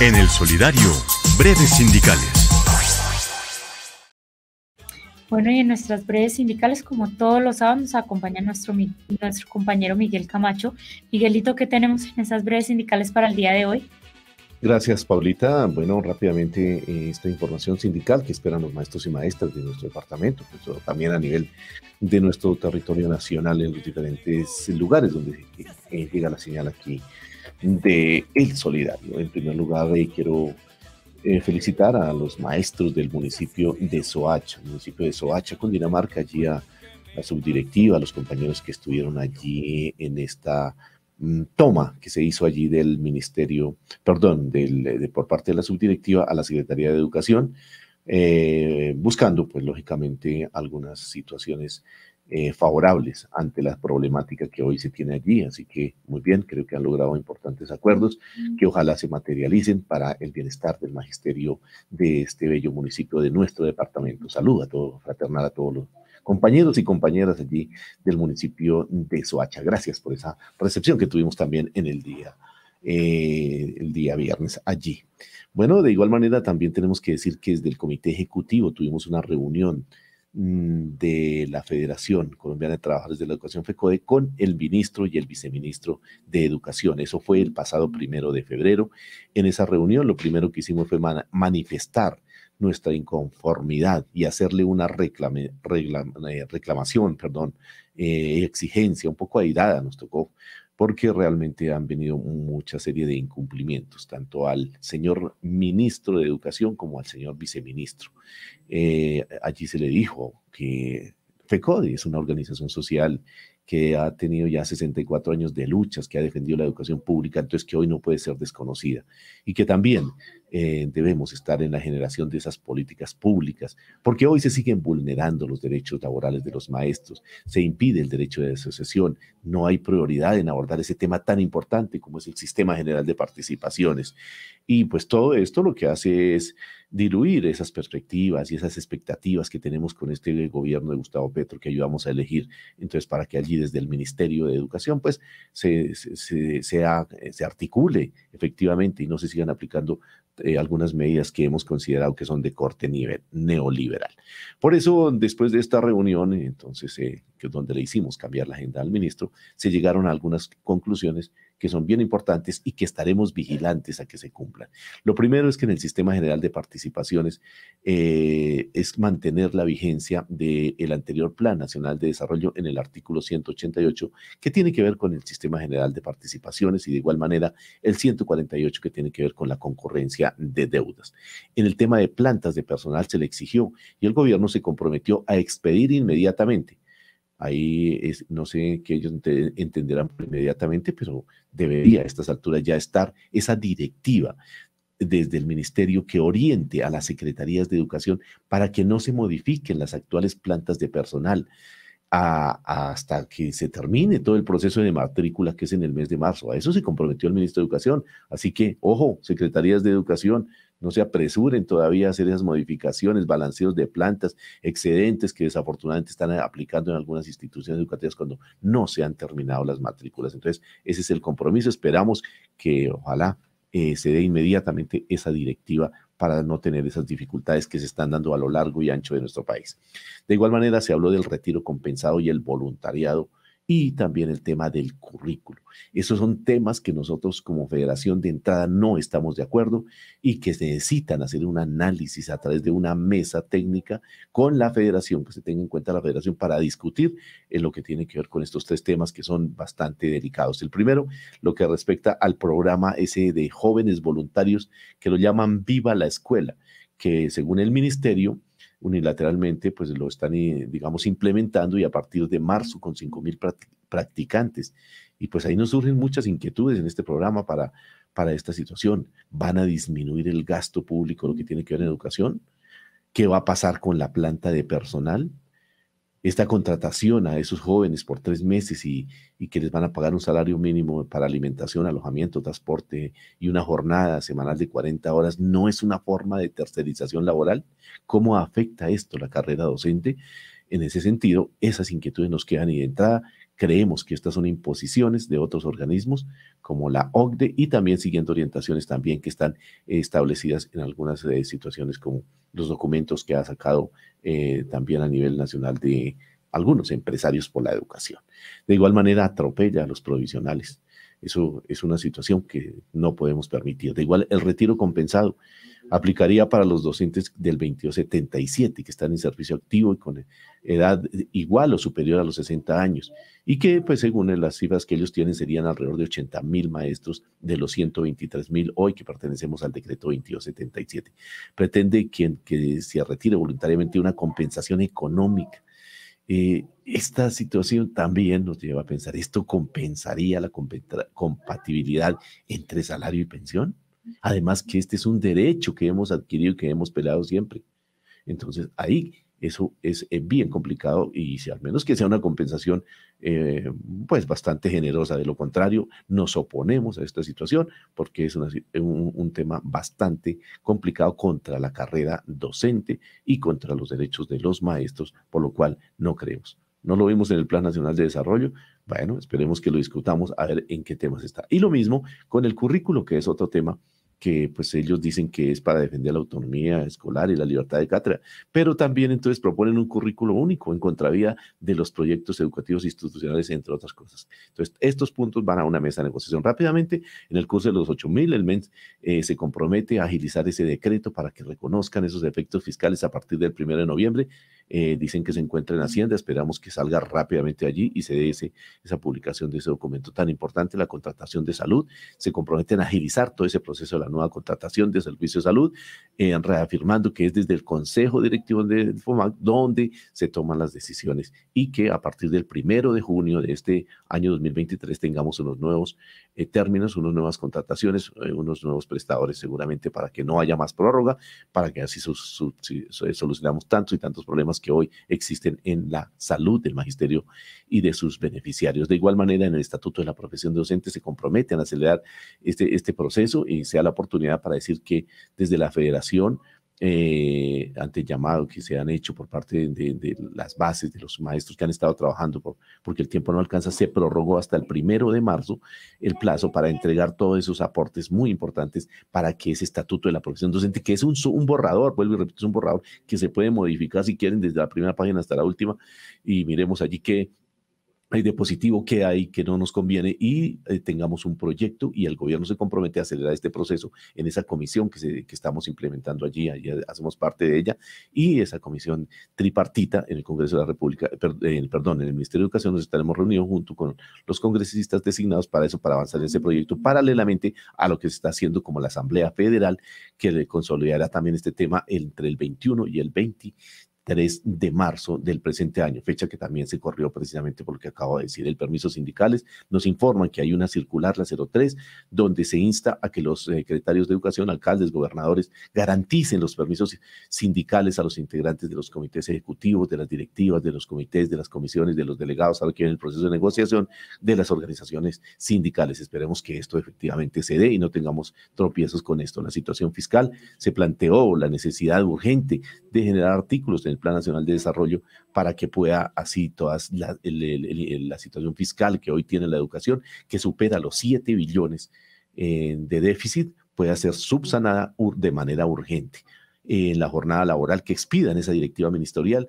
En el Solidario, breves sindicales. Bueno, y en nuestras breves sindicales, como todos los sábados, nos acompaña nuestro, nuestro compañero Miguel Camacho. Miguelito, ¿qué tenemos en esas breves sindicales para el día de hoy? Gracias, Paulita. Bueno, rápidamente eh, esta información sindical que esperan los maestros y maestras de nuestro departamento, pues, también a nivel de nuestro territorio nacional en los diferentes lugares donde eh, llega la señal aquí de El Solidario. En primer lugar, eh, quiero eh, felicitar a los maestros del municipio de Soacha, municipio de Soacha, Dinamarca, allí a la subdirectiva, a los compañeros que estuvieron allí en esta mm, toma que se hizo allí del ministerio, perdón, del, por parte de la subdirectiva a la Secretaría de Educación, eh, buscando, pues lógicamente, algunas situaciones eh, favorables ante la problemática que hoy se tiene allí. Así que muy bien, creo que han logrado importantes acuerdos que ojalá se materialicen para el bienestar del magisterio de este bello municipio de nuestro departamento. Salud a todos, fraternal a todos los compañeros y compañeras allí del municipio de Soacha. Gracias por esa recepción que tuvimos también en el día, eh, el día viernes allí. Bueno, de igual manera también tenemos que decir que desde el comité ejecutivo tuvimos una reunión de la Federación Colombiana de Trabajadores de la Educación FECODE con el ministro y el viceministro de Educación. Eso fue el pasado primero de febrero. En esa reunión lo primero que hicimos fue manifestar nuestra inconformidad y hacerle una eh, reclamación, perdón, eh, exigencia un poco airada nos tocó porque realmente han venido mucha serie de incumplimientos, tanto al señor ministro de Educación como al señor viceministro. Eh, allí se le dijo que FECODI es una organización social que ha tenido ya 64 años de luchas, que ha defendido la educación pública, entonces que hoy no puede ser desconocida y que también eh, debemos estar en la generación de esas políticas públicas, porque hoy se siguen vulnerando los derechos laborales de los maestros, se impide el derecho de asociación, no hay prioridad en abordar ese tema tan importante como es el sistema general de participaciones. Y pues todo esto lo que hace es diluir esas perspectivas y esas expectativas que tenemos con este gobierno de Gustavo Petro que ayudamos a elegir. Entonces, para que allí desde el Ministerio de Educación, pues, se, se, articule efectivamente y no se sigan aplicando eh, algunas medidas que hemos considerado que son de corte nivel, neoliberal. Por eso, después de esta reunión, entonces, eh, que donde le hicimos cambiar la agenda al ministro, se llegaron a algunas conclusiones que son bien importantes y que estaremos vigilantes a que se cumplan. Lo primero es que en el Sistema General de Participaciones eh, es mantener la vigencia del anterior Plan Nacional de Desarrollo en el artículo 188, que tiene que ver con el Sistema General de Participaciones y de igual manera el 148 que tiene que ver con la concurrencia de deudas. En el tema de plantas de personal se le exigió y el gobierno se comprometió a expedir inmediatamente Ahí es, no sé que ellos entenderán inmediatamente, pero debería a estas alturas ya estar esa directiva desde el ministerio que oriente a las secretarías de educación para que no se modifiquen las actuales plantas de personal hasta que se termine todo el proceso de matrícula que es en el mes de marzo. A eso se comprometió el ministro de Educación. Así que, ojo, secretarías de educación, no se apresuren todavía a hacer esas modificaciones, balanceos de plantas, excedentes que desafortunadamente están aplicando en algunas instituciones educativas cuando no se han terminado las matrículas. Entonces, ese es el compromiso. Esperamos que ojalá eh, se dé inmediatamente esa directiva para no tener esas dificultades que se están dando a lo largo y ancho de nuestro país. De igual manera, se habló del retiro compensado y el voluntariado y también el tema del currículo. Esos son temas que nosotros como federación de entrada no estamos de acuerdo y que necesitan hacer un análisis a través de una mesa técnica con la federación, que se tenga en cuenta la federación para discutir en lo que tiene que ver con estos tres temas que son bastante delicados. El primero, lo que respecta al programa ese de jóvenes voluntarios que lo llaman Viva la Escuela, que según el ministerio, unilateralmente pues lo están, eh, digamos, implementando y a partir de marzo con 5 mil practicantes. Y pues ahí nos surgen muchas inquietudes en este programa para, para esta situación. ¿Van a disminuir el gasto público, lo que tiene que ver en educación? ¿Qué va a pasar con la planta de personal? Esta contratación a esos jóvenes por tres meses y, que les van a pagar un salario mínimo para alimentación, alojamiento, transporte y una jornada semanal de 40 horas, no es una forma de tercerización laboral. ¿Cómo afecta esto la carrera docente? En ese sentido, esas inquietudes nos quedan y de entrada Creemos que estas son imposiciones de otros organismos como la OCDE y también siguiendo orientaciones también que están establecidas en algunas eh, situaciones como los documentos que ha sacado eh, también a nivel nacional de algunos empresarios por la educación. De igual manera atropella a los provisionales. Eso es una situación que no podemos permitir. De igual, el retiro compensado aplicaría para los docentes del 2277 que están en servicio activo y con edad igual o superior a los 60 años y que pues según las cifras que ellos tienen serían alrededor de 80 mil maestros de los 123 mil hoy que pertenecemos al decreto 2277. Pretende quien que se retire voluntariamente una compensación económica. Eh, esta situación también nos lleva a pensar, ¿esto compensaría la compatibilidad entre salario y pensión? Además que este es un derecho que hemos adquirido y que hemos peleado siempre. Entonces ahí eso es eh, bien complicado y si al menos que sea una compensación eh, pues bastante generosa. De lo contrario, nos oponemos a esta situación porque es un, tema bastante complicado contra la carrera docente y contra los derechos de los maestros, por lo cual no creemos. No lo vimos en el Plan Nacional de Desarrollo. Bueno, esperemos que lo discutamos a ver en qué temas está. Y lo mismo con el currículo, que es otro tema que pues ellos dicen que es para defender la autonomía escolar y la libertad de cátedra, pero también entonces proponen un currículo único en contravía de los proyectos educativos institucionales, entre otras cosas. Entonces, estos puntos van a una mesa de negociación rápidamente. En el curso de los 8.000, el MENS eh, se compromete a agilizar ese decreto para que reconozcan esos efectos fiscales a partir del 1 de noviembre. Eh, dicen que se encuentra en Hacienda, esperamos que salga rápidamente allí y se dé ese, esa publicación de ese documento tan importante, la contratación de salud. Se comprometen a agilizar todo ese proceso de la nueva contratación de servicio de salud, eh, reafirmando que es desde el Consejo Directivo del FOMAC donde se toman las decisiones y que a partir del primero de junio de este año 2023 tengamos unos nuevos eh, términos, unas nuevas contrataciones, eh, unos nuevos prestadores seguramente para que no haya más prórroga, para que así solucionamos tantos y tantos problemas que hoy existen en la salud del magisterio y de sus beneficiarios. De igual manera, en el Estatuto de la Profesión Docente se comprometen a acelerar este, este proceso y sea la oportunidad para decir que desde la federación, eh, ante llamado que se han hecho por parte de, las bases, de los maestros que han estado trabajando, por, porque el tiempo no alcanza, se prorrogó hasta el primero de marzo el plazo para entregar todos esos aportes muy importantes para que ese estatuto de la profesión docente, que es un, borrador, vuelvo y repito, es un borrador que se puede modificar si quieren desde la primera página hasta la última, y miremos allí que de positivo, que hay que no nos conviene y eh, tengamos un proyecto y el gobierno se compromete a acelerar este proceso en esa comisión que, se, que estamos implementando allí, allí hacemos parte de ella y esa comisión tripartita en el Congreso de la República, eh, perdón, en el Ministerio de Educación nos estaremos reunidos junto con los congresistas designados para eso, para avanzar en ese proyecto, paralelamente a lo que se está haciendo como la Asamblea Federal, que consolidará también este tema entre el 21 y el 20 3 de marzo del presente año, fecha que también se corrió precisamente por lo que acabo de decir. El permiso sindicales nos informan que hay una circular, la 03, donde se insta a que los secretarios de educación, alcaldes, gobernadores, garanticen los permisos sindicales a los integrantes de los comités ejecutivos, de las directivas, de los comités, de las comisiones, de los delegados, ahora que en el proceso de negociación de las organizaciones sindicales. Esperemos que esto efectivamente se dé y no tengamos tropiezos con esto. La situación fiscal se planteó la necesidad urgente de generar artículos el Plan Nacional de Desarrollo para que pueda así toda la, situación fiscal que hoy tiene la educación, que supera los 7 billones eh, de déficit, pueda ser subsanada de manera urgente. En la jornada laboral que expida en esa directiva ministerial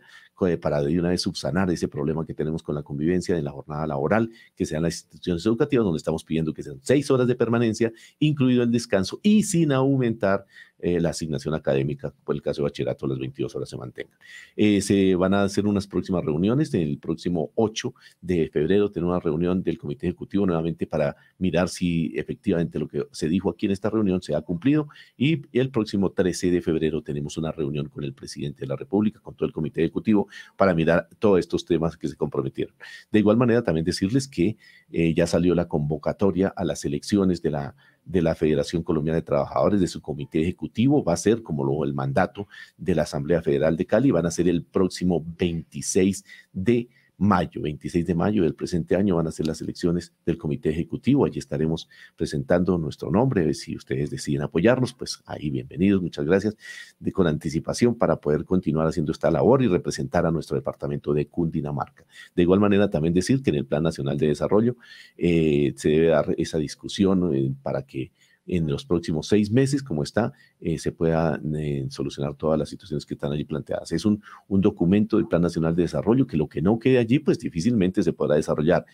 para de una vez subsanar ese problema que tenemos con la convivencia en la jornada laboral, que sean las instituciones educativas donde estamos pidiendo que sean seis horas de permanencia, incluido el descanso y sin aumentar eh, la asignación académica, por el caso de bachillerato, las 22 horas se mantengan. Eh, se van a hacer unas próximas reuniones, el próximo 8 de febrero tenemos una reunión del Comité Ejecutivo nuevamente para mirar si efectivamente lo que se dijo aquí en esta reunión se ha cumplido y el próximo 13 de febrero tenemos una reunión con el presidente de la República, con todo el Comité Ejecutivo, para mirar todos estos temas que se comprometieron. De igual manera, también decirles que eh, ya salió la convocatoria a las elecciones de la de la Federación Colombiana de Trabajadores, de su comité ejecutivo, va a ser como lo, el mandato de la Asamblea Federal de Cali, van a ser el próximo 26 de mayo, 26 de mayo del presente año van a ser las elecciones del comité ejecutivo. Allí estaremos presentando nuestro nombre. Si ustedes deciden apoyarnos, pues ahí bienvenidos. Muchas gracias de, con anticipación para poder continuar haciendo esta labor y representar a nuestro departamento de Cundinamarca. De igual manera, también decir que en el Plan Nacional de Desarrollo eh, se debe dar esa discusión eh, para que en los próximos seis meses, como está, eh, se pueda eh, solucionar todas las situaciones que están allí planteadas. Es un, un documento del Plan Nacional de Desarrollo que lo que no quede allí, pues difícilmente se podrá desarrollar.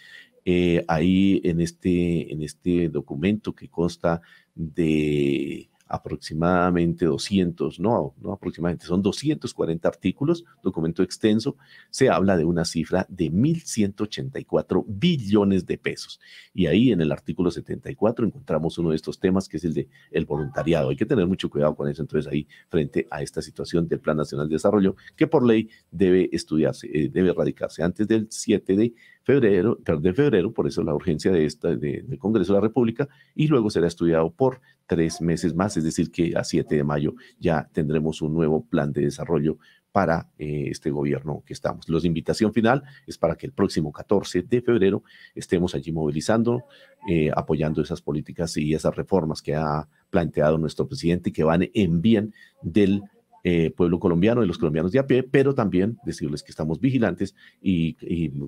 Eh, ahí en este, en este documento que consta de aproximadamente 200, no, no aproximadamente, son 240 artículos, documento extenso, se habla de una cifra de 1.184 billones de pesos. Y ahí en el artículo 74 encontramos uno de estos temas que es el de el voluntariado. Hay que tener mucho cuidado con eso, entonces ahí frente a esta situación del Plan Nacional de Desarrollo, que por ley debe estudiarse, eh, debe erradicarse antes del 7 de febrero, de febrero, por eso la urgencia de esta, del Congreso de la República, y luego será estudiado por tres meses más, es decir, que a 7 de mayo ya tendremos un nuevo plan de desarrollo para eh, este gobierno que estamos. La invitación final es para que el próximo 14 de febrero estemos allí movilizando, eh, apoyando esas políticas y esas reformas que ha planteado nuestro presidente y que van en bien del eh, pueblo colombiano, de los colombianos de a pie, pero también decirles que estamos vigilantes y,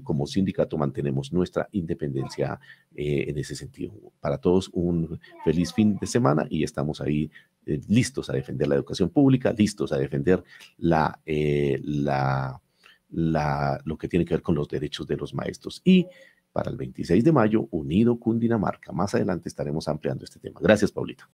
como sindicato mantenemos nuestra independencia eh, en ese sentido. Para todos un feliz fin de semana y estamos ahí eh, listos a defender la educación pública, listos a defender la, la, la, lo que tiene que ver con los derechos de los maestros. Y para el 26 de mayo, unido Cundinamarca. Más adelante estaremos ampliando este tema. Gracias, Paulita.